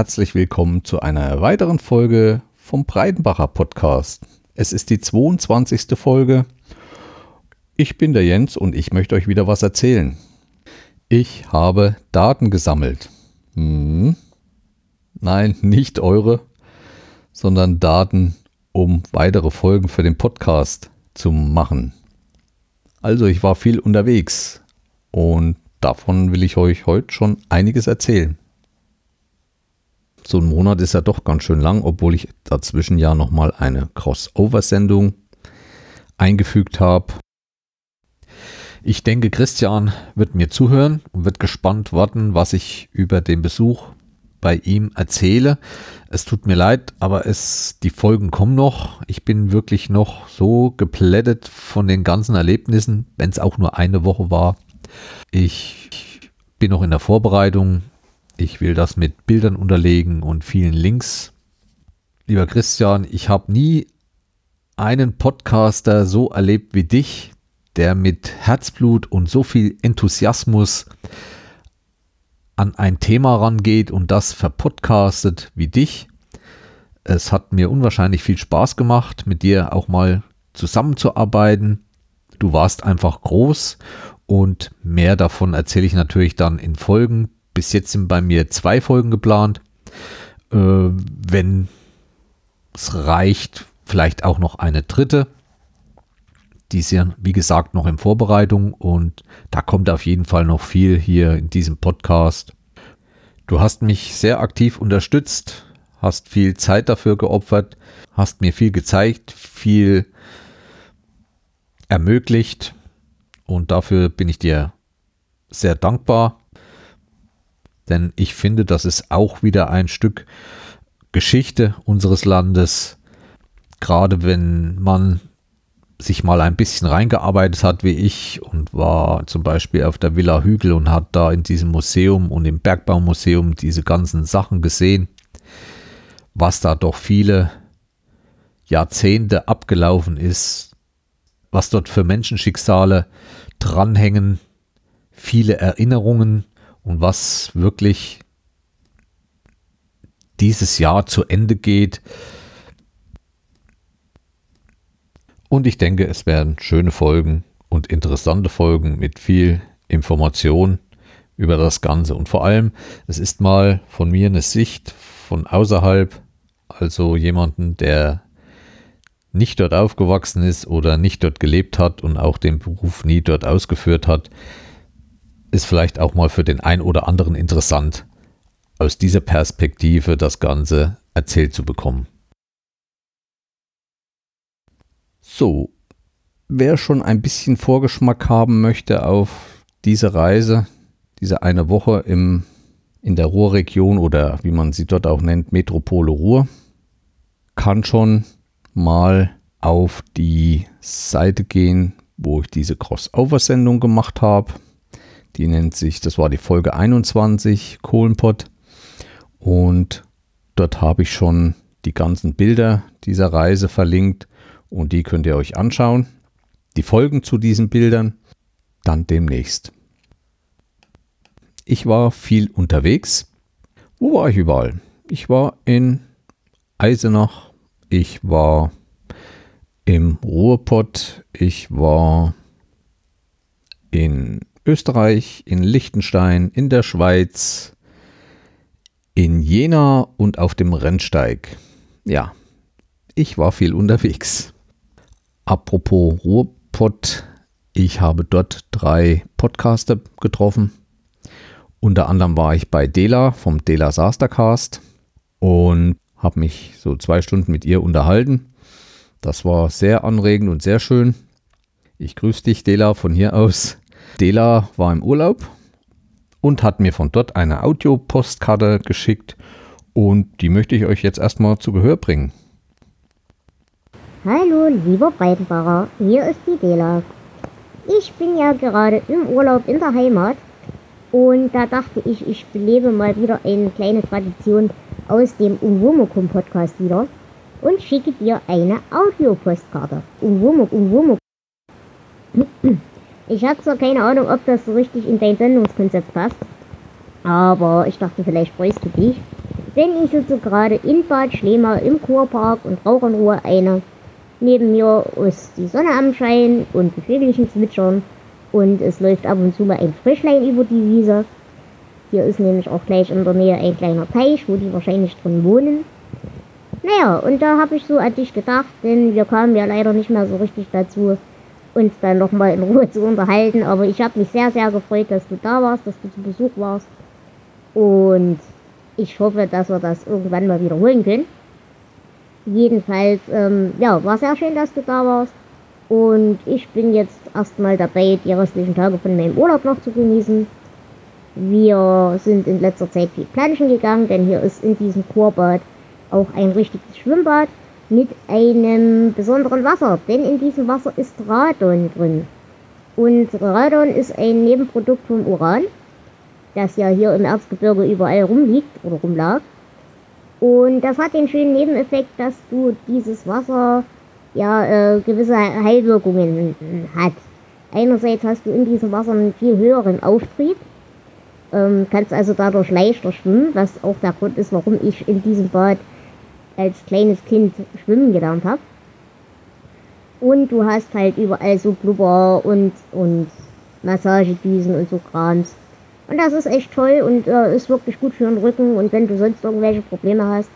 herzlich willkommen zu einer weiteren Folge vom Breidenbacher Podcast. Es ist die 22. Folge. Ich bin der Jens und ich möchte euch wieder was erzählen. Ich habe Daten gesammelt. Hm. Nein, nicht eure, sondern Daten, um weitere Folgen für den Podcast zu machen. Also ich war viel unterwegs und davon will ich euch heute schon einiges erzählen. So ein Monat ist ja doch ganz schön lang, obwohl ich dazwischen ja nochmal eine Crossover-Sendung eingefügt habe. Ich denke, Christian wird mir zuhören und wird gespannt warten, was ich über den Besuch bei ihm erzähle. Es tut mir leid, aber es, die Folgen kommen noch. Ich bin wirklich noch so geplättet von den ganzen Erlebnissen, wenn es auch nur eine Woche war. Ich bin noch in der Vorbereitung. Ich will das mit Bildern unterlegen und vielen Links. Lieber Christian, ich habe nie einen Podcaster so erlebt wie dich, der mit Herzblut und so viel Enthusiasmus an ein Thema rangeht und das verpodcastet wie dich. Es hat mir unwahrscheinlich viel Spaß gemacht, mit dir auch mal zusammenzuarbeiten. Du warst einfach groß und mehr davon erzähle ich natürlich dann in Folgen. Bis jetzt sind bei mir zwei Folgen geplant. Äh, wenn es reicht, vielleicht auch noch eine dritte. Die ist ja, wie gesagt, noch in Vorbereitung und da kommt auf jeden Fall noch viel hier in diesem Podcast. Du hast mich sehr aktiv unterstützt, hast viel Zeit dafür geopfert, hast mir viel gezeigt, viel ermöglicht und dafür bin ich dir sehr dankbar, denn ich finde, das ist auch wieder ein Stück Geschichte unseres Landes, gerade wenn man sich mal ein bisschen reingearbeitet hat wie ich und war zum Beispiel auf der Villa Hügel und hat da in diesem Museum und im Bergbaumuseum diese ganzen Sachen gesehen, was da doch viele Jahrzehnte abgelaufen ist, was dort für Menschenschicksale dranhängen, viele Erinnerungen und was wirklich dieses Jahr zu Ende geht. Und ich denke, es werden schöne Folgen und interessante Folgen mit viel Information über das Ganze. Und vor allem, es ist mal von mir eine Sicht von außerhalb, also jemanden, der nicht dort aufgewachsen ist oder nicht dort gelebt hat und auch den Beruf nie dort ausgeführt hat, ist vielleicht auch mal für den einen oder anderen interessant, aus dieser Perspektive das Ganze erzählt zu bekommen. So, wer schon ein bisschen Vorgeschmack haben möchte auf diese Reise, diese eine Woche im, in der Ruhrregion oder wie man sie dort auch nennt, Metropole Ruhr, kann schon mal auf die Seite gehen, wo ich diese Crossover-Sendung gemacht habe. Die nennt sich, das war die Folge 21, Kohlenpott. Und dort habe ich schon die ganzen Bilder dieser Reise verlinkt und die könnt ihr euch anschauen. Die Folgen zu diesen Bildern dann demnächst. Ich war viel unterwegs. Wo war ich überall? Ich war in Eisenach, ich war im Ruhrpott, ich war in Österreich, in Liechtenstein, in der Schweiz, in Jena und auf dem Rennsteig. Ja, ich war viel unterwegs. Apropos Ruhrpott, ich habe dort drei Podcaster getroffen. Unter anderem war ich bei Dela vom Dela Sastercast und habe mich so zwei Stunden mit ihr unterhalten. Das war sehr anregend und sehr schön. Ich grüße dich, Dela, von hier aus. Dela war im Urlaub und hat mir von dort eine Audiopostkarte geschickt und die möchte ich euch jetzt erstmal zu Gehör bringen. Hallo, lieber Breitenbacher, hier ist die Dela. Ich bin ja gerade im Urlaub in der Heimat und da dachte ich, ich belebe mal wieder eine kleine Tradition aus dem Unwomokum Podcast wieder und schicke dir eine Audiopostkarte. Unwomo, Unwomo. Ich habe zwar keine Ahnung, ob das so richtig in dein Sendungskonzept passt, aber ich dachte, vielleicht freust du dich. denn ich sitze gerade in Bad Schlema im Kurpark und rauche in Ruhe eine. Neben mir ist die Sonne am Schein und die Vögelchen zwitschern und es läuft ab und zu mal ein Frischlein über die Wiese. Hier ist nämlich auch gleich in der Nähe ein kleiner Teich, wo die wahrscheinlich drin wohnen. Naja, und da habe ich so an dich gedacht, denn wir kamen ja leider nicht mehr so richtig dazu, uns dann nochmal in Ruhe zu unterhalten. Aber ich habe mich sehr, sehr gefreut, dass du da warst, dass du zu Besuch warst. Und ich hoffe, dass wir das irgendwann mal wiederholen können. Jedenfalls, ähm, ja, war sehr schön, dass du da warst. Und ich bin jetzt erstmal dabei, die restlichen Tage von meinem Urlaub noch zu genießen. Wir sind in letzter Zeit viel planschen gegangen, denn hier ist in diesem Kurbad auch ein richtiges Schwimmbad mit einem besonderen Wasser, denn in diesem Wasser ist Radon drin. Und Radon ist ein Nebenprodukt vom Uran, das ja hier im Erzgebirge überall rumliegt oder rumlag. Und das hat den schönen Nebeneffekt, dass du dieses Wasser ja äh, gewisse Heilwirkungen hat. Einerseits hast du in diesem Wasser einen viel höheren Auftrieb, ähm, kannst also dadurch leichter schwimmen, was auch der Grund ist, warum ich in diesem Bad als kleines Kind schwimmen gelernt habe. Und du hast halt überall so Blubber und, und Massagedüsen und so Krams. Und das ist echt toll und äh, ist wirklich gut für den Rücken und wenn du sonst irgendwelche Probleme hast.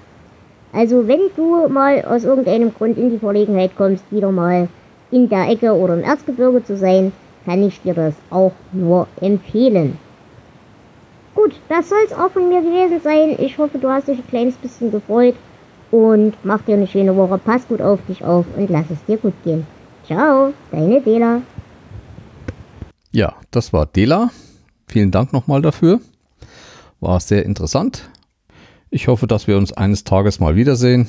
Also wenn du mal aus irgendeinem Grund in die Verlegenheit kommst, wieder mal in der Ecke oder im Erzgebirge zu sein, kann ich dir das auch nur empfehlen. Gut, das soll es auch von mir gewesen sein. Ich hoffe, du hast dich ein kleines bisschen gefreut und mach dir eine schöne Woche. Pass gut auf dich auf und lass es dir gut gehen. Ciao, deine Dela. Ja, das war Dela. Vielen Dank nochmal dafür. War sehr interessant. Ich hoffe, dass wir uns eines Tages mal wiedersehen.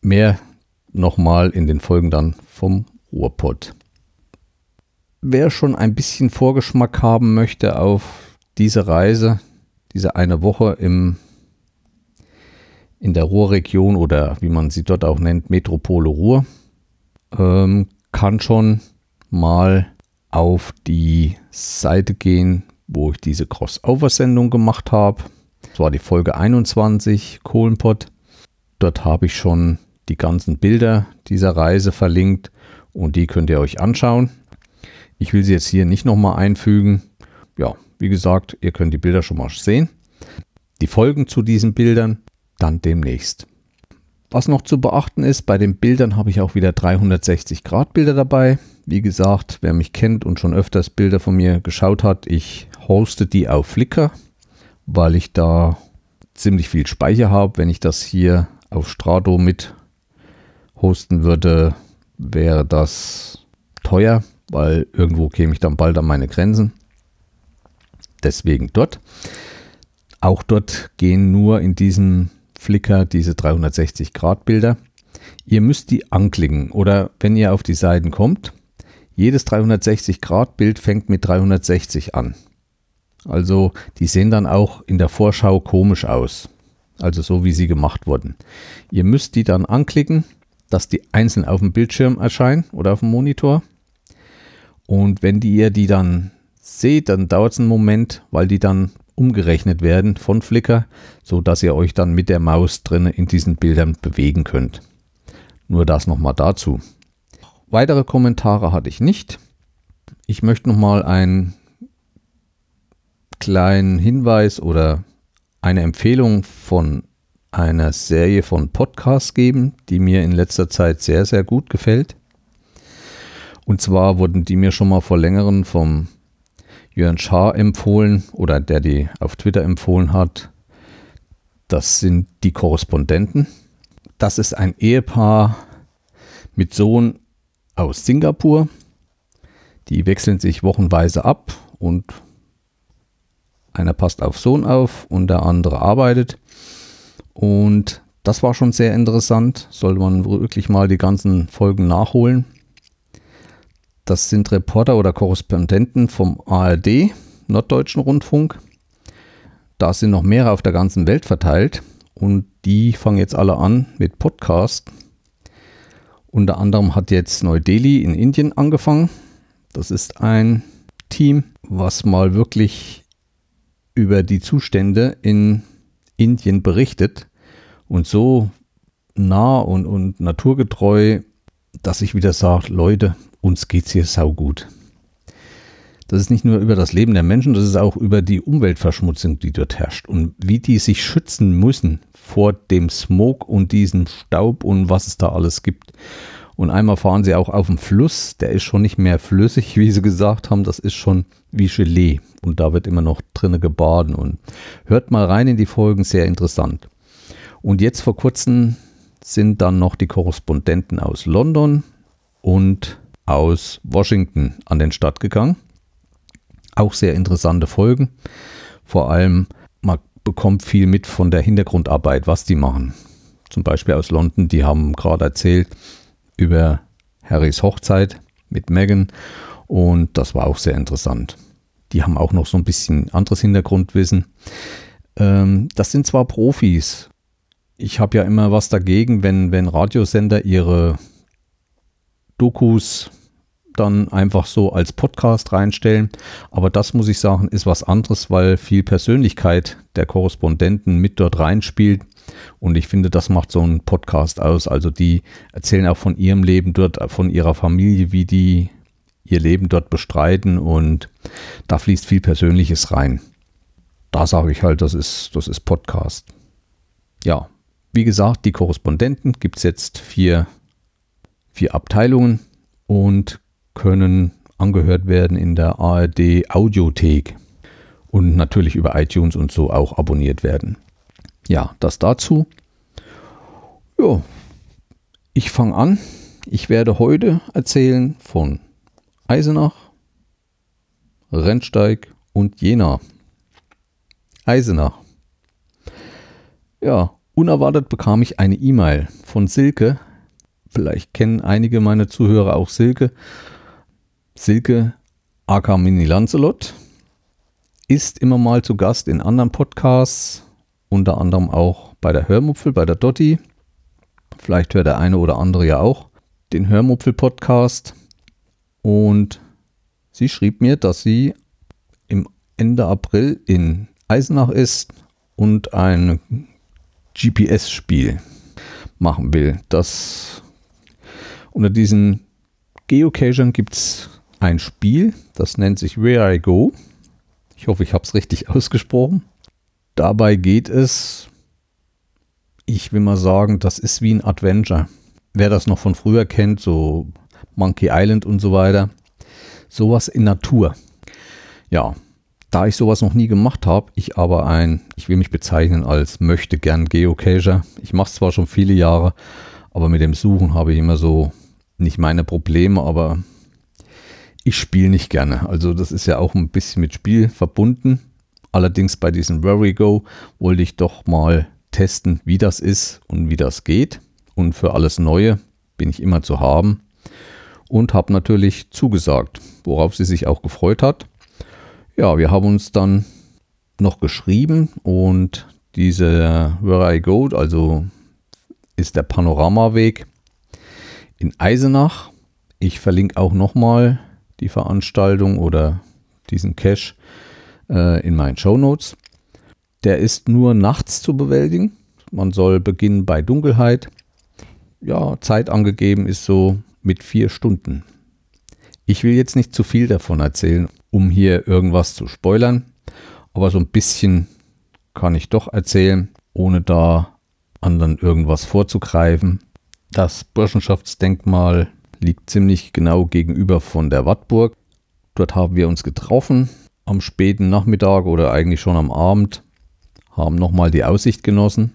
Mehr nochmal in den Folgen dann vom Ruhrpott. Wer schon ein bisschen Vorgeschmack haben möchte auf diese Reise, diese eine Woche im, in der Ruhrregion oder wie man sie dort auch nennt, Metropole Ruhr, ähm, kann schon mal auf die Seite gehen, wo ich diese Crossover-Sendung gemacht habe. Das war die Folge 21, Kohlenpott. Dort habe ich schon die ganzen Bilder dieser Reise verlinkt und die könnt ihr euch anschauen. Ich will sie jetzt hier nicht nochmal einfügen. Ja, wie gesagt, ihr könnt die Bilder schon mal sehen. Die Folgen zu diesen Bildern dann demnächst. Was noch zu beachten ist, bei den Bildern habe ich auch wieder 360 Grad Bilder dabei. Wie gesagt, wer mich kennt und schon öfters Bilder von mir geschaut hat, ich hoste die auf Flickr, weil ich da ziemlich viel Speicher habe. Wenn ich das hier auf Strato mit hosten würde, wäre das teuer, weil irgendwo käme ich dann bald an meine Grenzen. Deswegen dort. Auch dort gehen nur in diesem Flickr diese 360 Grad Bilder. Ihr müsst die anklicken oder wenn ihr auf die Seiten kommt, jedes 360 Grad Bild fängt mit 360 an. Also die sehen dann auch in der Vorschau komisch aus. Also so wie sie gemacht wurden. Ihr müsst die dann anklicken, dass die einzeln auf dem Bildschirm erscheinen oder auf dem Monitor. Und wenn die ihr die dann seht, dann dauert es einen Moment, weil die dann umgerechnet werden von Flickr, so dass ihr euch dann mit der Maus drin in diesen Bildern bewegen könnt. Nur das nochmal dazu. Weitere Kommentare hatte ich nicht. Ich möchte nochmal einen kleinen Hinweis oder eine Empfehlung von einer Serie von Podcasts geben, die mir in letzter Zeit sehr, sehr gut gefällt. Und zwar wurden die mir schon mal vor längeren vom Jörn Schaar empfohlen oder der die auf Twitter empfohlen hat. Das sind die Korrespondenten. Das ist ein Ehepaar mit Sohn aus Singapur. Die wechseln sich wochenweise ab und einer passt auf Sohn auf und der andere arbeitet. Und das war schon sehr interessant. Sollte man wirklich mal die ganzen Folgen nachholen. Das sind Reporter oder Korrespondenten vom ARD, Norddeutschen Rundfunk. Da sind noch mehrere auf der ganzen Welt verteilt und die fangen jetzt alle an mit Podcast. Unter anderem hat jetzt Neu-Delhi in Indien angefangen. Das ist ein Team, was mal wirklich über die Zustände in Indien berichtet und so nah und, und naturgetreu, dass ich wieder sage, Leute, uns geht's hier saugut. Das ist nicht nur über das Leben der Menschen, das ist auch über die Umweltverschmutzung, die dort herrscht und wie die sich schützen müssen vor dem Smog und diesem Staub und was es da alles gibt. Und einmal fahren sie auch auf dem Fluss, der ist schon nicht mehr flüssig, wie sie gesagt haben, das ist schon wie Gelee und da wird immer noch drinne gebaden und hört mal rein in die Folgen, sehr interessant. Und jetzt vor kurzem sind dann noch die Korrespondenten aus London und aus Washington an den Start gegangen. Auch sehr interessante Folgen. Vor allem, man bekommt viel mit von der Hintergrundarbeit, was die machen. Zum Beispiel aus London, die haben gerade erzählt über Harrys Hochzeit mit Megan und das war auch sehr interessant. Die haben auch noch so ein bisschen anderes Hintergrundwissen. Ähm, das sind zwar Profis. Ich habe ja immer was dagegen, wenn, wenn Radiosender ihre Dokus dann einfach so als Podcast reinstellen. Aber das muss ich sagen, ist was anderes, weil viel Persönlichkeit der Korrespondenten mit dort reinspielt. Und ich finde, das macht so einen Podcast aus. Also die erzählen auch von ihrem Leben dort, von ihrer Familie, wie die ihr Leben dort bestreiten. Und da fließt viel Persönliches rein. Da sage ich halt, das ist, das ist Podcast. Ja, wie gesagt, die Korrespondenten gibt es jetzt vier, vier Abteilungen und können angehört werden in der ARD Audiothek und natürlich über iTunes und so auch abonniert werden. Ja, das dazu. Ja, ich fange an. Ich werde heute erzählen von Eisenach, Rennsteig und Jena. Eisenach. Ja, unerwartet bekam ich eine E-Mail von Silke. Vielleicht kennen einige meiner Zuhörer auch Silke. Silke aka Mini Lancelot ist immer mal zu Gast in anderen Podcasts, unter anderem auch bei der Hörmupfel, bei der Dotti. Vielleicht hört der eine oder andere ja auch den Hörmupfel-Podcast. Und sie schrieb mir, dass sie im Ende April in Eisenach ist und ein GPS-Spiel machen will. Das unter diesen Geocachern gibt es ein Spiel, das nennt sich Where I Go. Ich hoffe, ich habe es richtig ausgesprochen. Dabei geht es, ich will mal sagen, das ist wie ein Adventure. Wer das noch von früher kennt, so Monkey Island und so weiter, sowas in Natur. Ja, da ich sowas noch nie gemacht habe, ich aber ein, ich will mich bezeichnen als möchte gern Geocacher. Ich mache es zwar schon viele Jahre, aber mit dem Suchen habe ich immer so nicht meine Probleme, aber ich spiele nicht gerne. Also das ist ja auch ein bisschen mit Spiel verbunden. Allerdings bei diesem Very Go wollte ich doch mal testen, wie das ist und wie das geht. Und für alles Neue bin ich immer zu haben. Und habe natürlich zugesagt, worauf sie sich auch gefreut hat. Ja, wir haben uns dann noch geschrieben und diese Where I Go, also ist der Panoramaweg in Eisenach. Ich verlinke auch nochmal die Veranstaltung oder diesen Cache äh, in meinen Show Notes. Der ist nur nachts zu bewältigen. Man soll beginnen bei Dunkelheit. Ja, Zeit angegeben ist so mit vier Stunden. Ich will jetzt nicht zu viel davon erzählen, um hier irgendwas zu spoilern, aber so ein bisschen kann ich doch erzählen, ohne da anderen irgendwas vorzugreifen. Das Burschenschaftsdenkmal liegt ziemlich genau gegenüber von der Wartburg. Dort haben wir uns getroffen am späten Nachmittag oder eigentlich schon am Abend, haben nochmal die Aussicht genossen.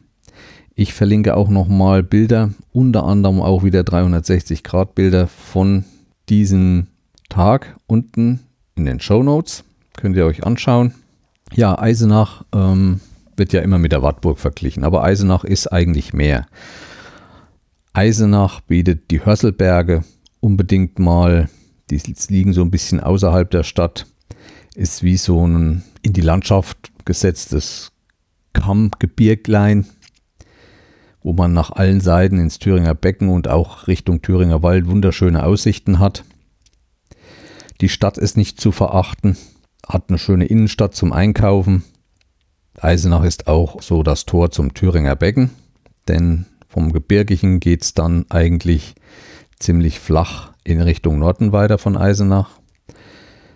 Ich verlinke auch nochmal Bilder, unter anderem auch wieder 360 Grad Bilder von diesem Tag unten in den Show Notes. Könnt ihr euch anschauen. Ja, Eisenach ähm, wird ja immer mit der Wartburg verglichen, aber Eisenach ist eigentlich mehr. Eisenach bietet die Hösselberge unbedingt mal. Die liegen so ein bisschen außerhalb der Stadt. Ist wie so ein in die Landschaft gesetztes Kammgebirglein, wo man nach allen Seiten ins Thüringer Becken und auch Richtung Thüringer Wald wunderschöne Aussichten hat. Die Stadt ist nicht zu verachten, hat eine schöne Innenstadt zum Einkaufen. Eisenach ist auch so das Tor zum Thüringer Becken, denn vom Gebirgigen geht es dann eigentlich ziemlich flach in Richtung Norden weiter von Eisenach.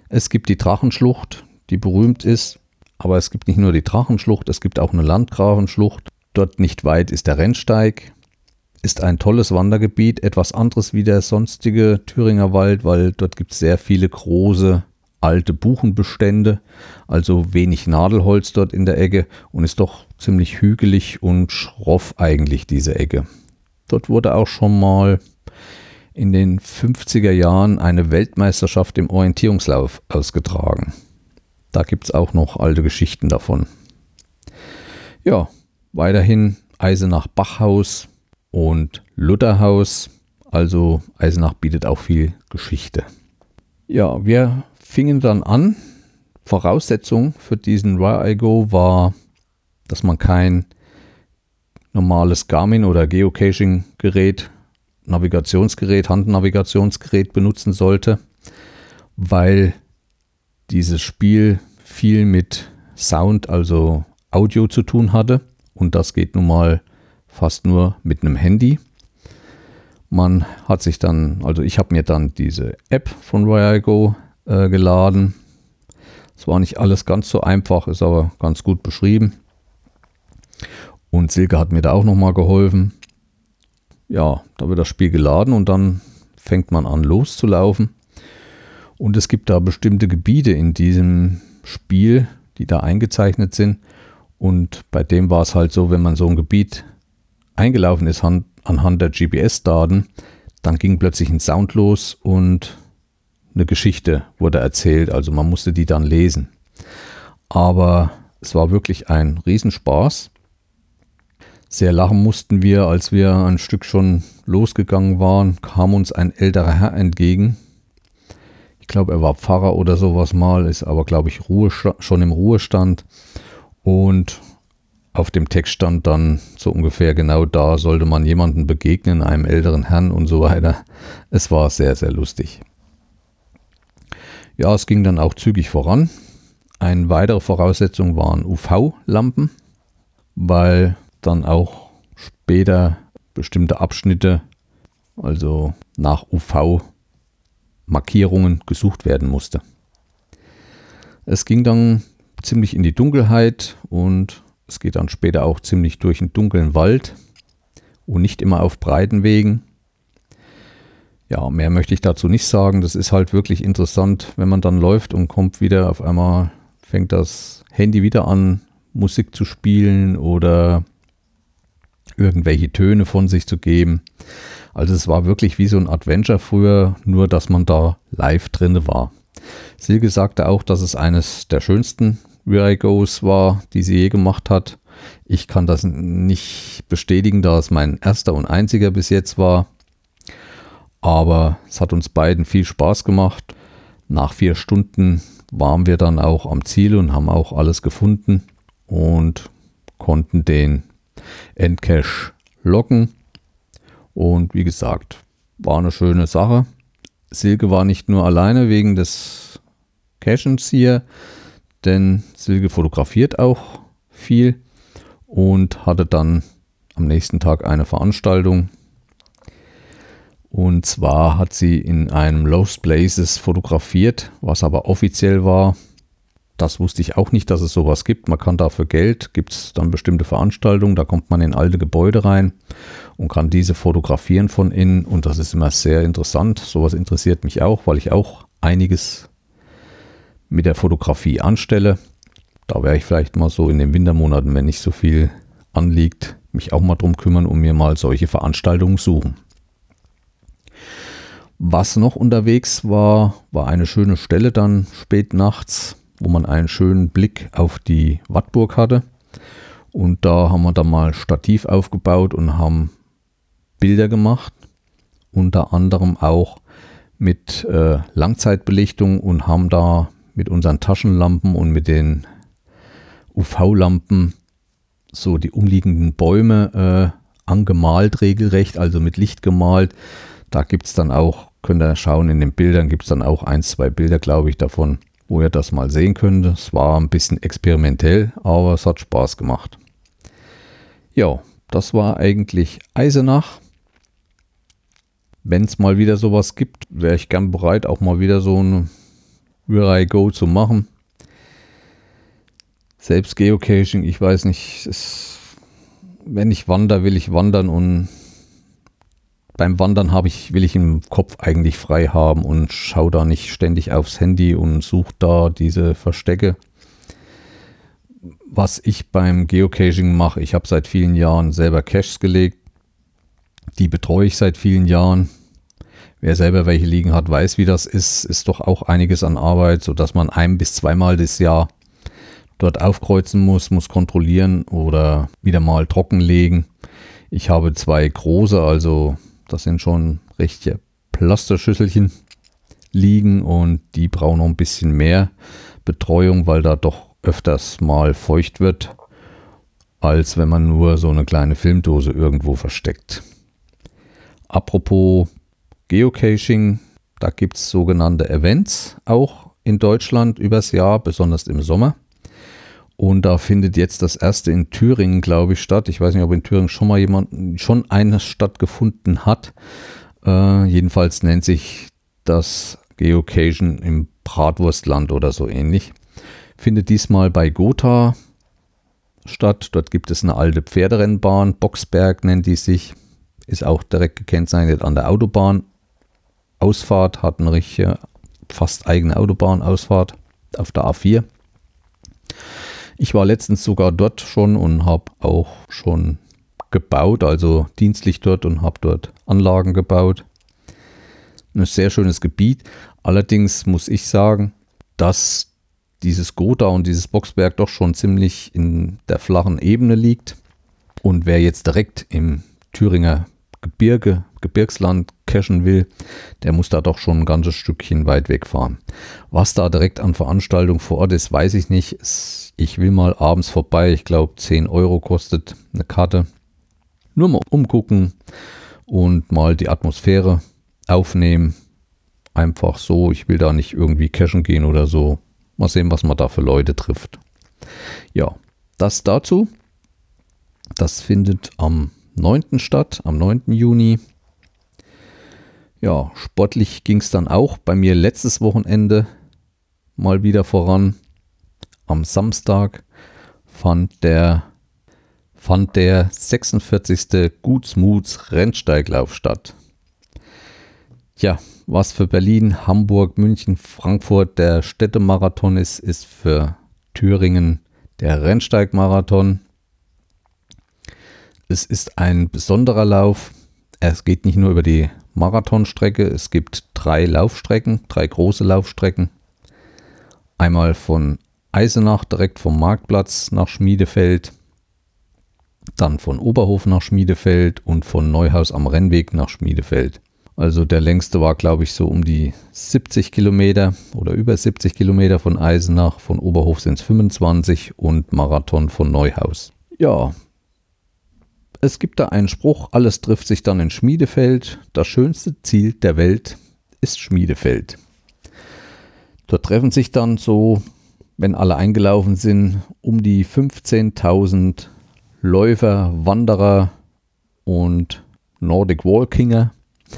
Es gibt die Drachenschlucht, die berühmt ist, aber es gibt nicht nur die Drachenschlucht, es gibt auch eine Landgrafenschlucht. Dort nicht weit ist der Rennsteig, ist ein tolles Wandergebiet, etwas anderes wie der sonstige Thüringer Wald, weil dort gibt es sehr viele große alte Buchenbestände, also wenig Nadelholz dort in der Ecke und ist doch ziemlich hügelig und schroff eigentlich diese Ecke. Dort wurde auch schon mal in den 50er Jahren eine Weltmeisterschaft im Orientierungslauf ausgetragen. Da gibt es auch noch alte Geschichten davon. Ja, weiterhin Eisenach Bachhaus und Lutherhaus. Also Eisenach bietet auch viel Geschichte. Ja, wir fingen dann an. Voraussetzung für diesen Where I Go war, dass man kein normales Garmin oder Geocaching-Gerät, Navigationsgerät, Handnavigationsgerät benutzen sollte, weil dieses Spiel viel mit Sound, also Audio zu tun hatte. Und das geht nun mal fast nur mit einem Handy. Man hat sich dann, also ich habe mir dann diese App von Where I Go äh, geladen. Es war nicht alles ganz so einfach, ist aber ganz gut beschrieben. Und Silke hat mir da auch nochmal geholfen. Ja, da wird das Spiel geladen und dann fängt man an loszulaufen. Und es gibt da bestimmte Gebiete in diesem Spiel, die da eingezeichnet sind. Und bei dem war es halt so, wenn man so ein Gebiet eingelaufen ist anhand der GPS-Daten, dann ging plötzlich ein Sound los und eine Geschichte wurde erzählt, also man musste die dann lesen. Aber es war wirklich ein Riesenspaß. Sehr lachen mussten wir, als wir ein Stück schon losgegangen waren, kam uns ein älterer Herr entgegen. Ich glaube, er war Pfarrer oder sowas mal, ist aber, glaube ich, Ruhe, schon im Ruhestand. Und auf dem Text stand dann so ungefähr genau da, sollte man jemanden begegnen, einem älteren Herrn und so weiter. Es war sehr, sehr lustig. Ja, es ging dann auch zügig voran. Eine weitere Voraussetzung waren UV-Lampen, weil dann auch später bestimmte Abschnitte, also nach UV-Markierungen gesucht werden musste. Es ging dann ziemlich in die Dunkelheit und es geht dann später auch ziemlich durch einen dunklen Wald und nicht immer auf breiten Wegen. Ja, mehr möchte ich dazu nicht sagen. Das ist halt wirklich interessant, wenn man dann läuft und kommt wieder auf einmal, fängt das Handy wieder an, Musik zu spielen oder irgendwelche Töne von sich zu geben. Also es war wirklich wie so ein Adventure früher, nur dass man da live drin war. Silke sagte auch, dass es eines der schönsten Where I Goes war, die sie je gemacht hat. Ich kann das nicht bestätigen, da es mein erster und einziger bis jetzt war. Aber es hat uns beiden viel Spaß gemacht. Nach vier Stunden waren wir dann auch am Ziel und haben auch alles gefunden und konnten den Endcache locken. Und wie gesagt, war eine schöne Sache. Silke war nicht nur alleine wegen des Cachens hier, denn Silke fotografiert auch viel und hatte dann am nächsten Tag eine Veranstaltung und zwar hat sie in einem Lost Places fotografiert, was aber offiziell war. Das wusste ich auch nicht, dass es sowas gibt. Man kann dafür Geld, gibt es dann bestimmte Veranstaltungen, da kommt man in alte Gebäude rein und kann diese fotografieren von innen. Und das ist immer sehr interessant. Sowas interessiert mich auch, weil ich auch einiges mit der Fotografie anstelle. Da werde ich vielleicht mal so in den Wintermonaten, wenn nicht so viel anliegt, mich auch mal drum kümmern und mir mal solche Veranstaltungen suchen. Was noch unterwegs war, war eine schöne Stelle dann spät nachts, wo man einen schönen Blick auf die Wattburg hatte. Und da haben wir dann mal Stativ aufgebaut und haben Bilder gemacht. Unter anderem auch mit äh, Langzeitbelichtung und haben da mit unseren Taschenlampen und mit den UV-Lampen so die umliegenden Bäume äh, angemalt regelrecht, also mit Licht gemalt, da gibt es dann auch, könnt ihr schauen, in den Bildern gibt es dann auch ein, zwei Bilder, glaube ich, davon. wo ihr das mal sehen könnt. Es war ein bisschen experimentell, aber es hat Spaß gemacht. Ja, das war eigentlich Eisenach. Wenn es mal wieder sowas gibt, wäre ich gern bereit, auch mal wieder so ein Where I Go zu machen. Selbst Geocaching, ich weiß nicht, es, wenn ich wandere, will ich wandern und beim Wandern habe ich, will ich im Kopf eigentlich frei haben und schaue da nicht ständig aufs Handy und suche da diese Verstecke. Was ich beim Geocaching mache, ich habe seit vielen Jahren selber Caches gelegt. Die betreue ich seit vielen Jahren. Wer selber welche liegen hat, weiß, wie das ist. Ist doch auch einiges an Arbeit, sodass man ein bis zweimal das Jahr dort aufkreuzen muss, muss kontrollieren oder wieder mal trockenlegen. Ich habe zwei große, also das sind schon richtige Plasterschüsselchen liegen und die brauchen noch ein bisschen mehr Betreuung, weil da doch öfters mal feucht wird, als wenn man nur so eine kleine Filmdose irgendwo versteckt. Apropos Geocaching, da gibt es sogenannte Events auch in Deutschland übers Jahr, besonders im Sommer. Und da findet jetzt das erste in Thüringen, glaube ich, statt. Ich weiß nicht, ob in Thüringen schon mal jemand, schon eines stattgefunden hat. Äh, jedenfalls nennt sich das Geocaching im Bratwurstland oder so ähnlich. Findet diesmal bei Gotha statt. Dort gibt es eine alte Pferderennbahn. Boxberg nennt die sich. Ist auch direkt gekennzeichnet an der Autobahn. Ausfahrt hat eine richtige, fast eigene Autobahnausfahrt auf der A4. Ich war letztens sogar dort schon und habe auch schon gebaut, also dienstlich dort und habe dort Anlagen gebaut. Ein sehr schönes Gebiet. Allerdings muss ich sagen, dass dieses Gotha und dieses Boxberg doch schon ziemlich in der flachen Ebene liegt. Und wer jetzt direkt im Thüringer Gebirge, Gebirgsland cashen will, der muss da doch schon ein ganzes Stückchen weit wegfahren. Was da direkt an Veranstaltungen vor Ort ist, weiß ich nicht. Ich will mal abends vorbei. Ich glaube, 10 Euro kostet eine Karte. Nur mal umgucken und mal die Atmosphäre aufnehmen. Einfach so. Ich will da nicht irgendwie cashen gehen oder so. Mal sehen, was man da für Leute trifft. Ja, das dazu. Das findet am 9. statt, am 9. Juni. Ja, sportlich ging es dann auch bei mir letztes Wochenende mal wieder voran. Am Samstag fand der, fand der 46. Gutsmuts Rennsteiglauf statt. Ja, was für Berlin, Hamburg, München, Frankfurt der Städtemarathon ist, ist für Thüringen der Rennsteigmarathon. Es ist ein besonderer Lauf. Es geht nicht nur über die Marathonstrecke, es gibt drei Laufstrecken, drei große Laufstrecken. Einmal von Eisenach direkt vom Marktplatz nach Schmiedefeld, dann von Oberhof nach Schmiedefeld und von Neuhaus am Rennweg nach Schmiedefeld. Also der längste war, glaube ich, so um die 70 Kilometer oder über 70 Kilometer von Eisenach. Von Oberhof sind es 25 und Marathon von Neuhaus. Ja, es gibt da einen Spruch, alles trifft sich dann in Schmiedefeld. Das schönste Ziel der Welt ist Schmiedefeld. Dort treffen sich dann so, wenn alle eingelaufen sind, um die 15.000 Läufer, Wanderer und Nordic Walkinger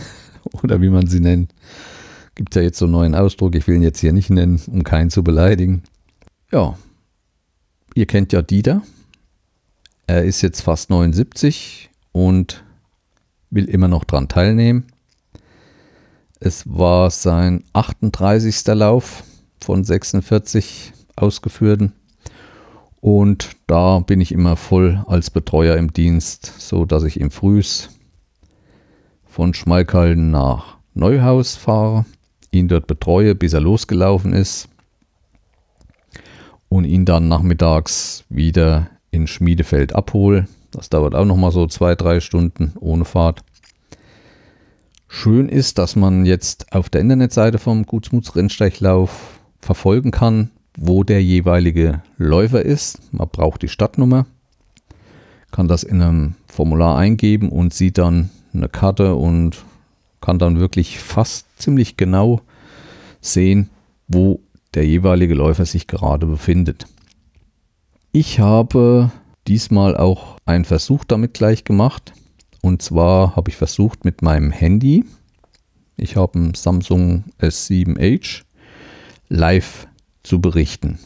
oder wie man sie nennt. Gibt ja jetzt so einen neuen Ausdruck, ich will ihn jetzt hier nicht nennen, um keinen zu beleidigen. Ja, ihr kennt ja Dieter. Er ist jetzt fast 79 und will immer noch dran teilnehmen. Es war sein 38. Lauf von 46 ausgeführten. Und da bin ich immer voll als Betreuer im Dienst, so dass ich im Frühs von Schmalkalden nach Neuhaus fahre, ihn dort betreue, bis er losgelaufen ist und ihn dann nachmittags wieder in Schmiedefeld abhole. Das dauert auch nochmal so zwei, drei Stunden ohne Fahrt. Schön ist, dass man jetzt auf der Internetseite vom Gutsmuts Rennsteiglauf verfolgen kann, wo der jeweilige Läufer ist. Man braucht die Stadtnummer, kann das in einem Formular eingeben und sieht dann eine Karte und kann dann wirklich fast ziemlich genau sehen, wo der jeweilige Läufer sich gerade befindet. Ich habe diesmal auch einen Versuch damit gleich gemacht. Und zwar habe ich versucht mit meinem Handy, ich habe ein Samsung S7H, live zu berichten.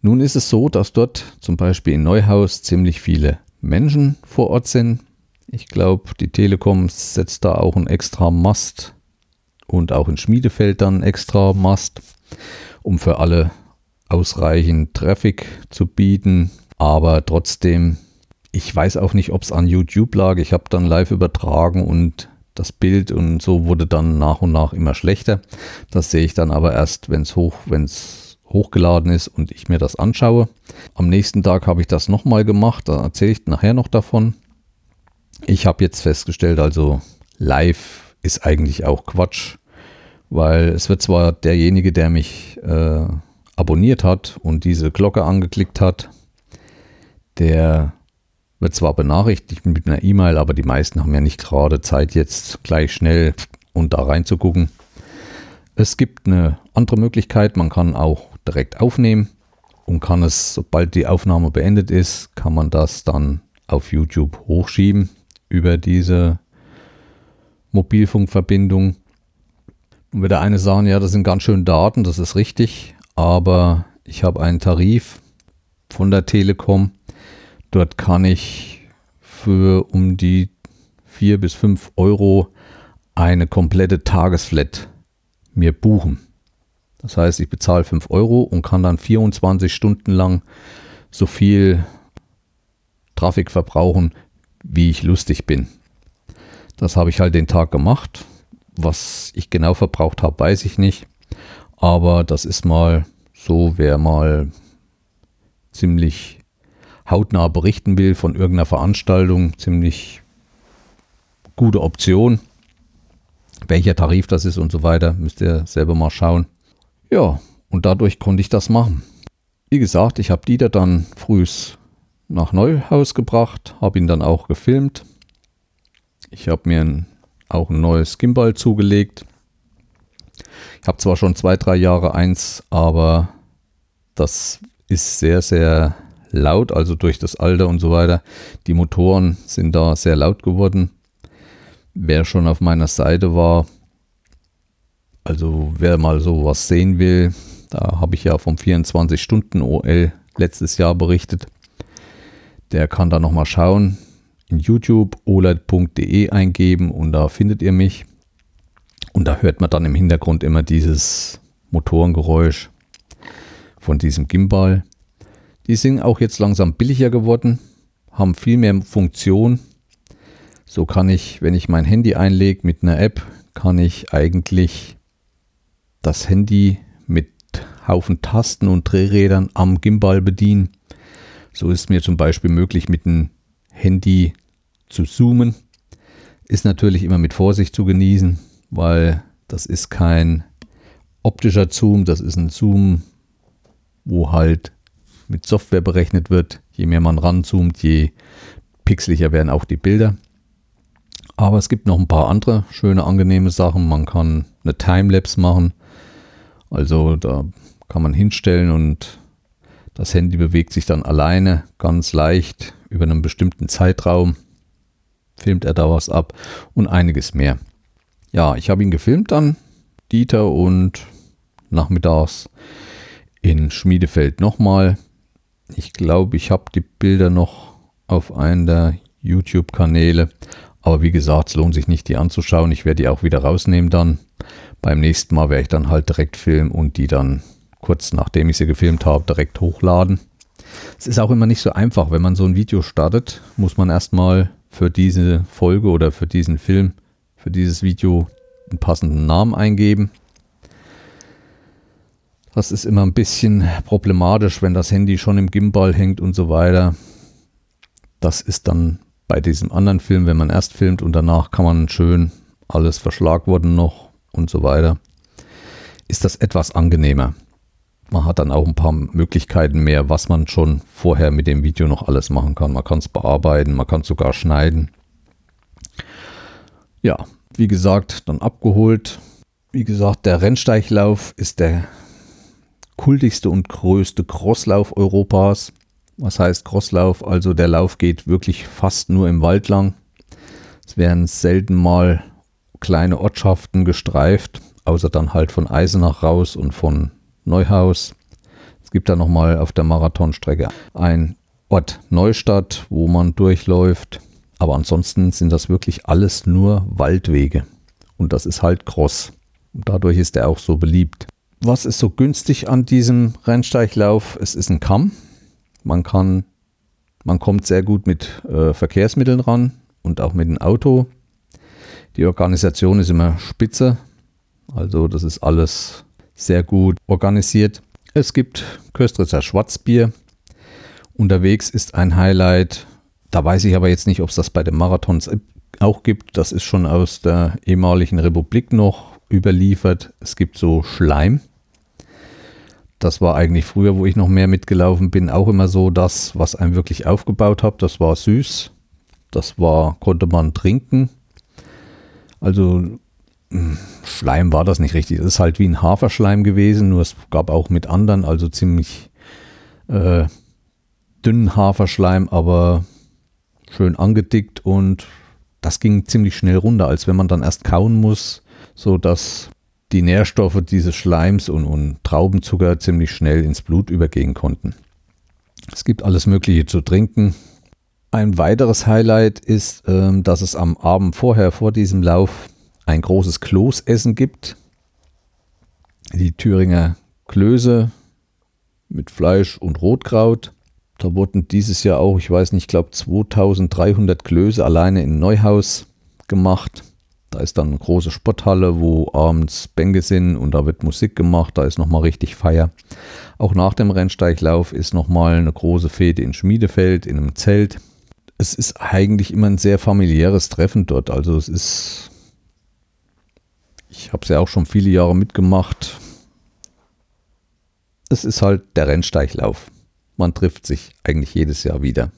Nun ist es so, dass dort zum Beispiel in Neuhaus ziemlich viele Menschen vor Ort sind. Ich glaube, die Telekom setzt da auch einen extra Mast und auch in Schmiedefeld dann extra Mast, um für alle ausreichend Traffic zu bieten. Aber trotzdem, ich weiß auch nicht, ob es an YouTube lag. Ich habe dann live übertragen und das Bild und so wurde dann nach und nach immer schlechter. Das sehe ich dann aber erst, wenn es hoch, wenn es hochgeladen ist und ich mir das anschaue. Am nächsten Tag habe ich das nochmal gemacht, da erzähle ich nachher noch davon. Ich habe jetzt festgestellt, also live ist eigentlich auch Quatsch, weil es wird zwar derjenige, der mich äh, abonniert hat und diese Glocke angeklickt hat, der wird zwar benachrichtigt mit einer E-Mail, aber die meisten haben ja nicht gerade Zeit, jetzt gleich schnell und da reinzugucken. Es gibt eine andere Möglichkeit, man kann auch direkt aufnehmen und kann es, sobald die Aufnahme beendet ist, kann man das dann auf YouTube hochschieben über diese Mobilfunkverbindung. Und wird der eine sagen, ja, das sind ganz schön Daten, das ist richtig, aber ich habe einen Tarif von der Telekom. Dort kann ich für um die 4 bis 5 Euro eine komplette Tagesflat mir buchen. Das heißt, ich bezahle 5 Euro und kann dann 24 Stunden lang so viel Traffic verbrauchen, wie ich lustig bin. Das habe ich halt den Tag gemacht. Was ich genau verbraucht habe, weiß ich nicht. Aber das ist mal so, wer mal ziemlich hautnah berichten will von irgendeiner Veranstaltung, ziemlich gute Option. Welcher Tarif das ist und so weiter, müsst ihr selber mal schauen. Ja, und dadurch konnte ich das machen. Wie gesagt, ich habe Dieter dann frühs nach Neuhaus gebracht, habe ihn dann auch gefilmt. Ich habe mir ein, auch ein neues Gimbal zugelegt. Ich habe zwar schon zwei, drei Jahre eins, aber das ist sehr, sehr laut, also durch das Alter und so weiter. Die Motoren sind da sehr laut geworden. Wer schon auf meiner Seite war, also wer mal sowas sehen will, da habe ich ja vom 24-Stunden-OL letztes Jahr berichtet. Der kann da nochmal schauen. In YouTube oled.de eingeben und da findet ihr mich. Und da hört man dann im Hintergrund immer dieses Motorengeräusch von diesem Gimbal. Die sind auch jetzt langsam billiger geworden, haben viel mehr Funktion. So kann ich, wenn ich mein Handy einlege mit einer App, kann ich eigentlich das Handy mit Haufen Tasten und Drehrädern am Gimbal bedienen. So ist mir zum Beispiel möglich, mit dem Handy zu zoomen. Ist natürlich immer mit Vorsicht zu genießen, weil das ist kein optischer Zoom, das ist ein Zoom, wo halt mit Software berechnet wird. Je mehr man ranzoomt, je pixeliger werden auch die Bilder. Aber es gibt noch ein paar andere schöne, angenehme Sachen. Man kann eine Timelapse machen. Also da kann man hinstellen und das Handy bewegt sich dann alleine ganz leicht über einen bestimmten Zeitraum. Filmt er da was ab und einiges mehr. Ja, ich habe ihn gefilmt dann, Dieter, und nachmittags in Schmiedefeld nochmal. Ich glaube, ich habe die Bilder noch auf einen der YouTube-Kanäle. Aber wie gesagt, es lohnt sich nicht, die anzuschauen. Ich werde die auch wieder rausnehmen dann. Beim nächsten Mal werde ich dann halt direkt filmen und die dann kurz nachdem ich sie gefilmt habe, direkt hochladen. Es ist auch immer nicht so einfach, wenn man so ein Video startet, muss man erstmal für diese Folge oder für diesen Film, für dieses Video einen passenden Namen eingeben. Das ist immer ein bisschen problematisch, wenn das Handy schon im Gimbal hängt und so weiter. Das ist dann bei diesem anderen Film, wenn man erst filmt und danach kann man schön alles verschlagworten noch und so weiter, ist das etwas angenehmer. Man hat dann auch ein paar Möglichkeiten mehr, was man schon vorher mit dem Video noch alles machen kann. Man kann es bearbeiten, man kann es sogar schneiden. Ja, wie gesagt, dann abgeholt. Wie gesagt, der Rennsteiglauf ist der kultigste und größte Crosslauf Europas. Was heißt Crosslauf? Also der Lauf geht wirklich fast nur im Wald lang. Es werden selten mal kleine Ortschaften gestreift, außer dann halt von Eisenach raus und von Neuhaus. Es gibt da nochmal auf der Marathonstrecke ein Ort Neustadt, wo man durchläuft. Aber ansonsten sind das wirklich alles nur Waldwege. Und das ist halt Cross. Dadurch ist er auch so beliebt. Was ist so günstig an diesem Rennsteiglauf? Es ist ein Kamm. Man kann, man kommt sehr gut mit äh, Verkehrsmitteln ran und auch mit dem Auto. Die Organisation ist immer spitze. Also das ist alles sehr gut organisiert. Es gibt Köstritzer Schwarzbier. Unterwegs ist ein Highlight. Da weiß ich aber jetzt nicht, ob es das bei den Marathons auch gibt. Das ist schon aus der ehemaligen Republik noch überliefert. Es gibt so Schleim. Das war eigentlich früher, wo ich noch mehr mitgelaufen bin, auch immer so das, was einem wirklich aufgebaut hat. Das war süß. Das war, konnte man trinken. Also hm, Schleim war das nicht richtig. Das ist halt wie ein Haferschleim gewesen, nur es gab auch mit anderen, also ziemlich äh, dünnen Haferschleim, aber schön angedickt und das ging ziemlich schnell runter, als wenn man dann erst kauen muss, so dass die Nährstoffe dieses Schleims und, und Traubenzucker ziemlich schnell ins Blut übergehen konnten. Es gibt alles Mögliche zu trinken. Ein weiteres Highlight ist, ähm, dass es am Abend vorher, vor diesem Lauf, ein großes Kloßessen gibt. Die Thüringer Klöße mit Fleisch und Rotkraut. Da wurden dieses Jahr auch, ich weiß nicht, ich glaube 2300 Klöße alleine in Neuhaus gemacht. Da ist dann eine große Sporthalle, wo abends Bänke sind und da wird Musik gemacht. Da ist nochmal richtig Feier. Auch nach dem Rennsteiglauf ist nochmal eine große Fete in Schmiedefeld in einem Zelt es ist eigentlich immer ein sehr familiäres Treffen dort. Also es ist, ich habe es ja auch schon viele Jahre mitgemacht. Es ist halt der Rennsteiglauf. Man trifft sich eigentlich jedes Jahr wieder.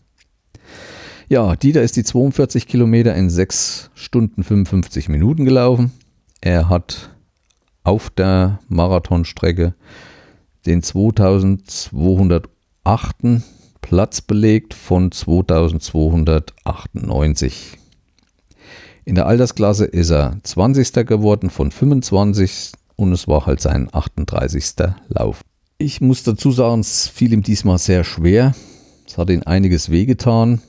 Ja, Dieter ist die 42 Kilometer in 6 Stunden 55 Minuten gelaufen. Er hat auf der Marathonstrecke den 2208 Platz belegt von 2298. In der Altersklasse ist er 20. geworden von 25 und es war halt sein 38. Lauf. Ich muss dazu sagen, es fiel ihm diesmal sehr schwer. Es hat ihn einiges wehgetan.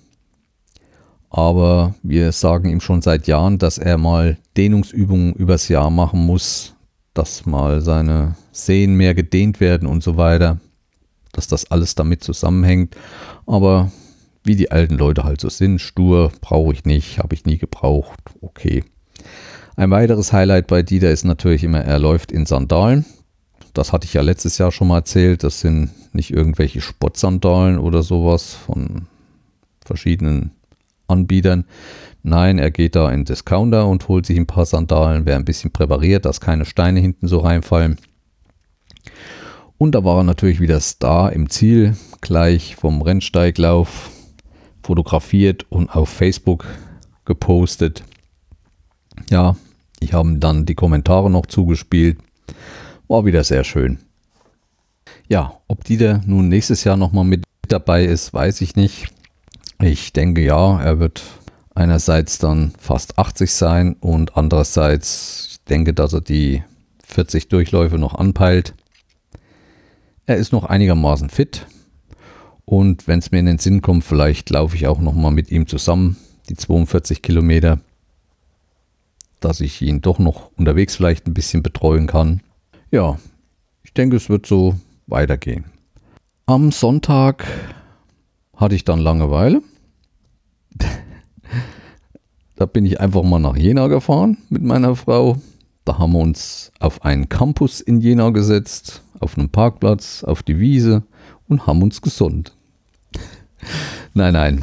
Aber wir sagen ihm schon seit Jahren, dass er mal Dehnungsübungen übers Jahr machen muss, dass mal seine Sehnen mehr gedehnt werden und so weiter dass das alles damit zusammenhängt. Aber wie die alten Leute halt so sind, stur, brauche ich nicht, habe ich nie gebraucht, okay. Ein weiteres Highlight bei Dieter ist natürlich immer, er läuft in Sandalen. Das hatte ich ja letztes Jahr schon mal erzählt. Das sind nicht irgendwelche Sportsandalen oder sowas von verschiedenen Anbietern. Nein, er geht da in Discounter und holt sich ein paar Sandalen, wer ein bisschen präpariert, dass keine Steine hinten so reinfallen. Und da war er natürlich wieder Star im Ziel, gleich vom Rennsteiglauf fotografiert und auf Facebook gepostet. Ja, ich habe dann die Kommentare noch zugespielt. War wieder sehr schön. Ja, ob die da nun nächstes Jahr nochmal mit dabei ist, weiß ich nicht. Ich denke ja, er wird einerseits dann fast 80 sein und andererseits, ich denke, dass er die 40 Durchläufe noch anpeilt. Er ist noch einigermaßen fit. Und wenn es mir in den Sinn kommt, vielleicht laufe ich auch nochmal mit ihm zusammen, die 42 Kilometer, dass ich ihn doch noch unterwegs vielleicht ein bisschen betreuen kann. Ja, ich denke, es wird so weitergehen. Am Sonntag hatte ich dann Langeweile. da bin ich einfach mal nach Jena gefahren mit meiner Frau. Da haben wir uns auf einen Campus in Jena gesetzt, auf einem Parkplatz, auf die Wiese und haben uns gesund. nein, nein.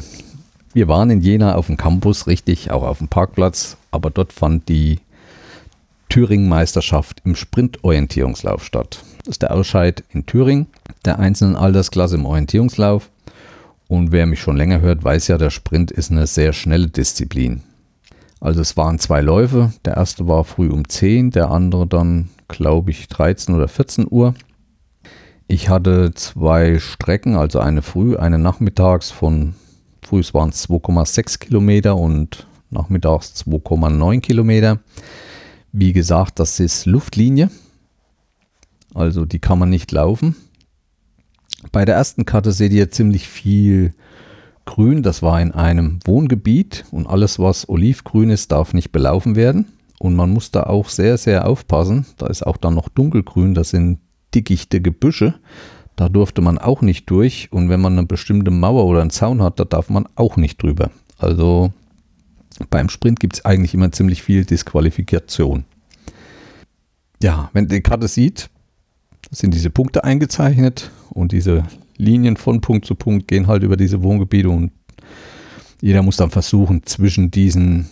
Wir waren in Jena auf dem Campus, richtig, auch auf dem Parkplatz, aber dort fand die Thüringen-Meisterschaft im Sprintorientierungslauf statt. Das ist der Ausscheid in Thüringen, der einzelnen Altersklasse im Orientierungslauf. Und wer mich schon länger hört, weiß ja, der Sprint ist eine sehr schnelle Disziplin. Also es waren zwei Läufe. Der erste war früh um 10, der andere dann, glaube ich, 13 oder 14 Uhr. Ich hatte zwei Strecken, also eine früh, eine nachmittags von früh waren es 2,6 Kilometer und nachmittags 2,9 Kilometer. Wie gesagt, das ist Luftlinie. Also die kann man nicht laufen. Bei der ersten Karte seht ihr ziemlich viel Grün. Das war in einem Wohngebiet und alles, was olivgrün ist, darf nicht belaufen werden. Und man muss da auch sehr, sehr aufpassen. Da ist auch dann noch dunkelgrün. Das sind dickichte Gebüsche. Da durfte man auch nicht durch. Und wenn man eine bestimmte Mauer oder einen Zaun hat, da darf man auch nicht drüber. Also beim Sprint gibt es eigentlich immer ziemlich viel Disqualifikation. Ja, wenn die Karte sieht, sind diese Punkte eingezeichnet und diese Linien von Punkt zu Punkt gehen halt über diese Wohngebiete und jeder muss dann versuchen, zwischen diesen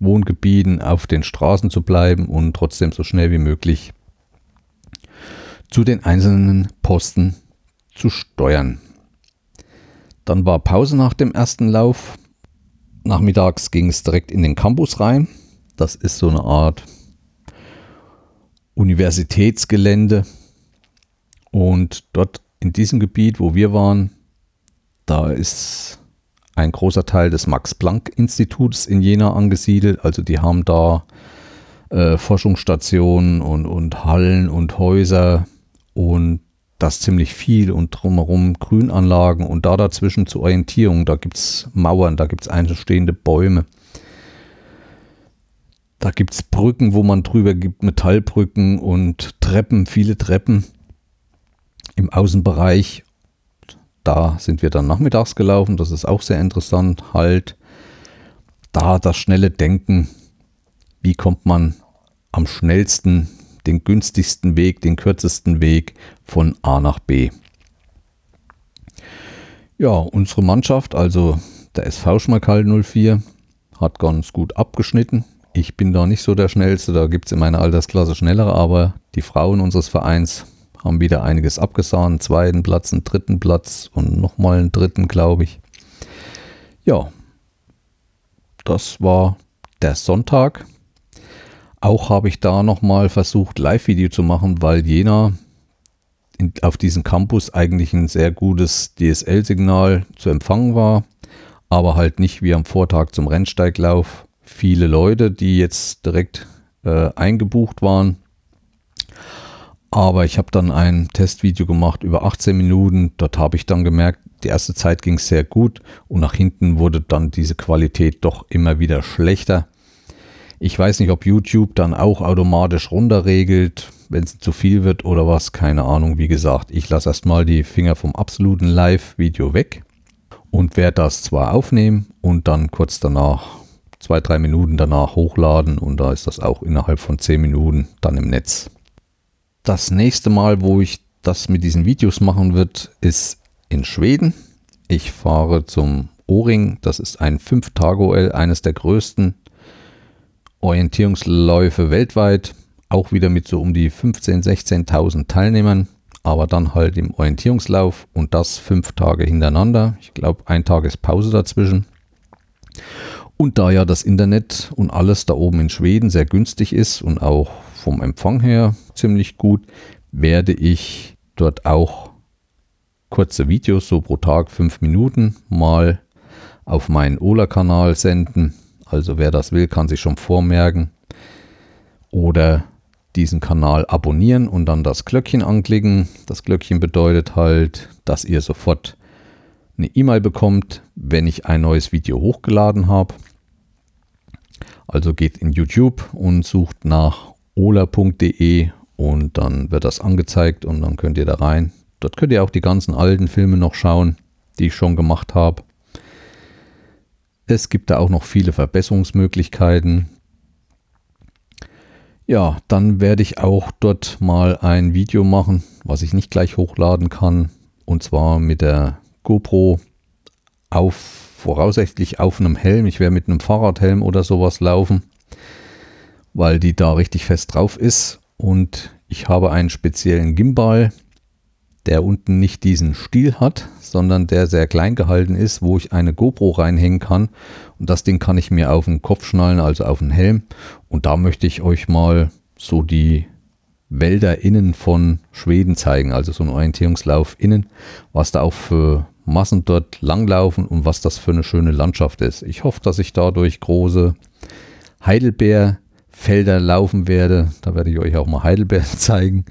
Wohngebieten auf den Straßen zu bleiben und trotzdem so schnell wie möglich zu den einzelnen Posten zu steuern. Dann war Pause nach dem ersten Lauf. Nachmittags ging es direkt in den Campus rein. Das ist so eine Art Universitätsgelände. Und dort in diesem Gebiet, wo wir waren, da ist ein großer Teil des Max-Planck-Instituts in Jena angesiedelt. Also die haben da äh, Forschungsstationen und, und Hallen und Häuser und das ziemlich viel und drumherum Grünanlagen und da dazwischen zur Orientierung, da gibt es Mauern, da gibt es einzelstehende Bäume. Da gibt es Brücken, wo man drüber gibt, Metallbrücken und Treppen, viele Treppen im Außenbereich. Da sind wir dann nachmittags gelaufen, das ist auch sehr interessant. Halt da das schnelle Denken, wie kommt man am schnellsten den günstigsten Weg, den kürzesten Weg von A nach B. Ja, unsere Mannschaft, also der SV Schmalkal 04, hat ganz gut abgeschnitten. Ich bin da nicht so der Schnellste, da gibt es in meiner Altersklasse schnellere, aber die Frauen unseres Vereins haben wieder einiges abgesahnt. Einen zweiten Platz, einen dritten Platz und nochmal einen dritten, glaube ich. Ja, das war der Sonntag. Auch habe ich da nochmal versucht, Live-Video zu machen, weil Jena in, auf diesem Campus eigentlich ein sehr gutes DSL-Signal zu empfangen war, aber halt nicht wie am Vortag zum Rennsteiglauf viele Leute, die jetzt direkt äh, eingebucht waren. Aber ich habe dann ein Testvideo gemacht über 18 Minuten. Dort habe ich dann gemerkt, die erste Zeit ging sehr gut und nach hinten wurde dann diese Qualität doch immer wieder schlechter. Ich weiß nicht, ob YouTube dann auch automatisch runterregelt, wenn es zu viel wird oder was. Keine Ahnung. Wie gesagt, ich lasse erstmal die Finger vom absoluten Live-Video weg und werde das zwar aufnehmen und dann kurz danach, zwei, drei Minuten danach hochladen und da ist das auch innerhalb von zehn Minuten dann im Netz. Das nächste Mal, wo ich das mit diesen Videos machen wird, ist in Schweden. Ich fahre zum O-Ring, das ist ein 5-Tage-OL, eines der größten Orientierungsläufe weltweit, auch wieder mit so um die 15.000, 16.000 Teilnehmern, aber dann halt im Orientierungslauf und das fünf Tage hintereinander. Ich glaube, ein Tag ist Pause dazwischen. Und da ja das Internet und alles da oben in Schweden sehr günstig ist und auch vom Empfang her ziemlich gut, werde ich dort auch kurze Videos, so pro Tag fünf Minuten, mal auf meinen Ola-Kanal senden also wer das will, kann sich schon vormerken. Oder diesen Kanal abonnieren und dann das Glöckchen anklicken. Das Glöckchen bedeutet halt, dass ihr sofort eine E-Mail bekommt, wenn ich ein neues Video hochgeladen habe. Also geht in YouTube und sucht nach ola.de und dann wird das angezeigt und dann könnt ihr da rein. Dort könnt ihr auch die ganzen alten Filme noch schauen, die ich schon gemacht habe. Es gibt da auch noch viele Verbesserungsmöglichkeiten. Ja, dann werde ich auch dort mal ein Video machen, was ich nicht gleich hochladen kann. Und zwar mit der GoPro auf, voraussichtlich auf einem Helm. Ich werde mit einem Fahrradhelm oder sowas laufen, weil die da richtig fest drauf ist. Und ich habe einen speziellen Gimbal, der unten nicht diesen Stiel hat, sondern der sehr klein gehalten ist, wo ich eine GoPro reinhängen kann. Und das Ding kann ich mir auf den Kopf schnallen, also auf den Helm. Und da möchte ich euch mal so die Wälder innen von Schweden zeigen, also so ein Orientierungslauf innen, was da auch für Massen dort langlaufen und was das für eine schöne Landschaft ist. Ich hoffe, dass ich dadurch große Heidelbeerfelder laufen werde. Da werde ich euch auch mal Heidelbeeren zeigen,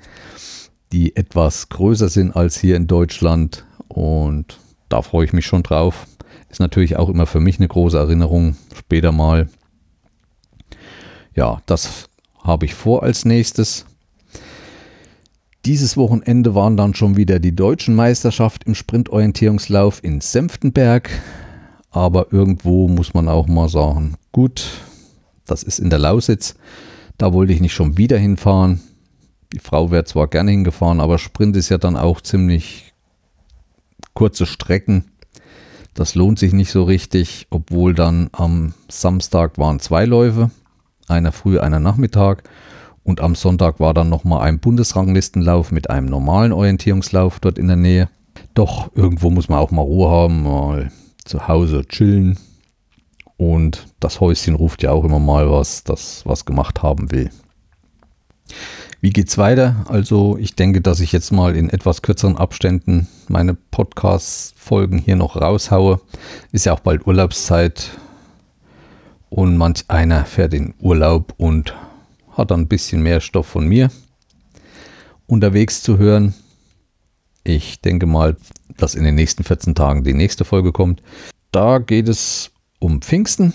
die etwas größer sind als hier in Deutschland und da freue ich mich schon drauf. Ist natürlich auch immer für mich eine große Erinnerung später mal. Ja, das habe ich vor als nächstes. Dieses Wochenende waren dann schon wieder die deutschen Meisterschaft im Sprintorientierungslauf in Senftenberg. Aber irgendwo muss man auch mal sagen, gut, das ist in der Lausitz. Da wollte ich nicht schon wieder hinfahren. Die Frau wäre zwar gerne hingefahren, aber Sprint ist ja dann auch ziemlich kurze Strecken. Das lohnt sich nicht so richtig, obwohl dann am Samstag waren zwei Läufe, einer früh, einer Nachmittag. Und am Sonntag war dann nochmal ein Bundesranglistenlauf mit einem normalen Orientierungslauf dort in der Nähe. Doch irgendwo muss man auch mal Ruhe haben, mal zu Hause chillen. Und das Häuschen ruft ja auch immer mal was, das was gemacht haben will. Wie geht's weiter? Also ich denke, dass ich jetzt mal in etwas kürzeren Abständen meine Podcast-Folgen hier noch raushaue. Ist ja auch bald Urlaubszeit und manch einer fährt in Urlaub und hat dann ein bisschen mehr Stoff von mir unterwegs zu hören. Ich denke mal, dass in den nächsten 14 Tagen die nächste Folge kommt. Da geht es um Pfingsten.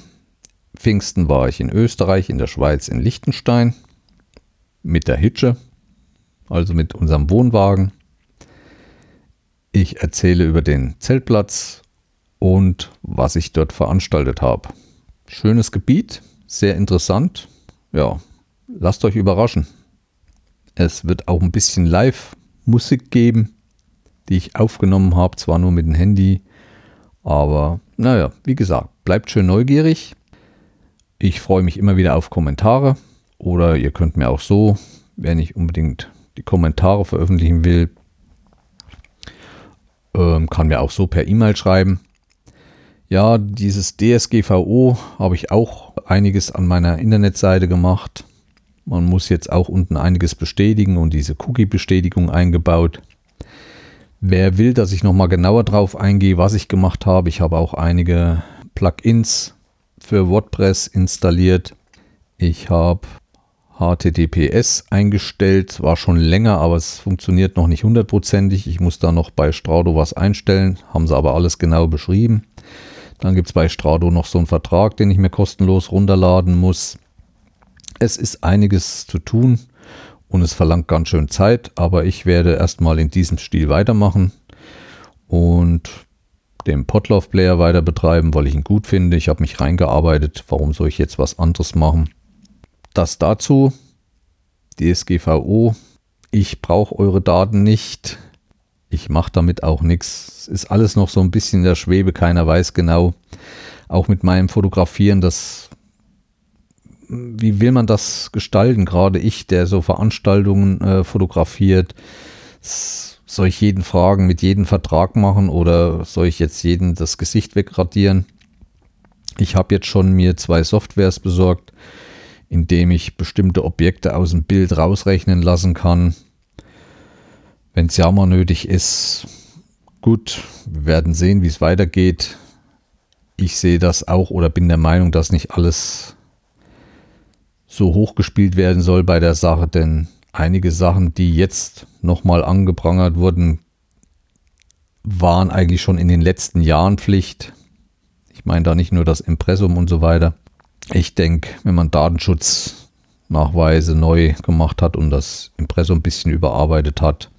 Pfingsten war ich in Österreich, in der Schweiz, in Liechtenstein mit der Hitsche, also mit unserem Wohnwagen. Ich erzähle über den Zeltplatz und was ich dort veranstaltet habe. Schönes Gebiet, sehr interessant. Ja, lasst euch überraschen. Es wird auch ein bisschen Live-Musik geben, die ich aufgenommen habe, zwar nur mit dem Handy, aber naja, wie gesagt, bleibt schön neugierig. Ich freue mich immer wieder auf Kommentare oder ihr könnt mir auch so, wenn ich unbedingt die Kommentare veröffentlichen will, ähm, kann mir auch so per E-Mail schreiben. Ja, dieses DSGVO habe ich auch einiges an meiner Internetseite gemacht. Man muss jetzt auch unten einiges bestätigen und diese Cookie-Bestätigung eingebaut. Wer will, dass ich nochmal genauer drauf eingehe, was ich gemacht habe, ich habe auch einige Plugins für WordPress installiert. Ich habe HTTPS eingestellt, war schon länger, aber es funktioniert noch nicht hundertprozentig. Ich muss da noch bei Straudo was einstellen, haben sie aber alles genau beschrieben. Dann gibt es bei Straudo noch so einen Vertrag, den ich mir kostenlos runterladen muss. Es ist einiges zu tun und es verlangt ganz schön Zeit, aber ich werde erstmal in diesem Stil weitermachen und den Potlauf Player weiter betreiben, weil ich ihn gut finde. Ich habe mich reingearbeitet. Warum soll ich jetzt was anderes machen? Das dazu. DSGVO. Ich brauche eure Daten nicht. Ich mache damit auch nichts. Es ist alles noch so ein bisschen in der Schwebe. Keiner weiß genau. Auch mit meinem Fotografieren, das wie will man das gestalten? Gerade ich, der so Veranstaltungen äh, fotografiert, soll ich jeden fragen, mit jedem Vertrag machen oder soll ich jetzt jeden das Gesicht wegradieren? Ich habe jetzt schon mir zwei Softwares besorgt, indem ich bestimmte Objekte aus dem Bild rausrechnen lassen kann. Wenn es ja mal nötig ist, gut, wir werden sehen, wie es weitergeht. Ich sehe das auch oder bin der Meinung, dass nicht alles so hochgespielt werden soll bei der Sache, denn einige Sachen, die jetzt nochmal angeprangert wurden, waren eigentlich schon in den letzten Jahren Pflicht. Ich meine da nicht nur das Impressum und so weiter. Ich denke, wenn man Datenschutznachweise neu gemacht hat und das Impressum ein bisschen überarbeitet hat,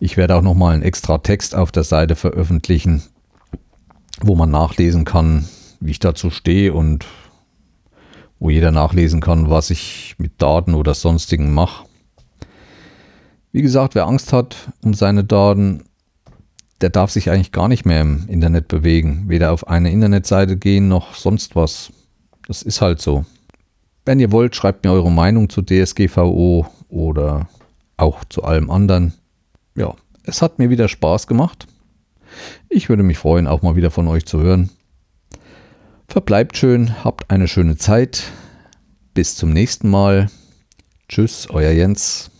ich werde auch nochmal einen extra Text auf der Seite veröffentlichen, wo man nachlesen kann, wie ich dazu stehe und wo jeder nachlesen kann, was ich mit Daten oder sonstigen mache. Wie gesagt, wer Angst hat um seine Daten, der darf sich eigentlich gar nicht mehr im Internet bewegen. Weder auf eine Internetseite gehen noch sonst was. Das ist halt so. Wenn ihr wollt, schreibt mir eure Meinung zu DSGVO oder auch zu allem anderen. Ja, Es hat mir wieder Spaß gemacht. Ich würde mich freuen, auch mal wieder von euch zu hören. Verbleibt schön, habt eine schöne Zeit. Bis zum nächsten Mal. Tschüss, euer Jens.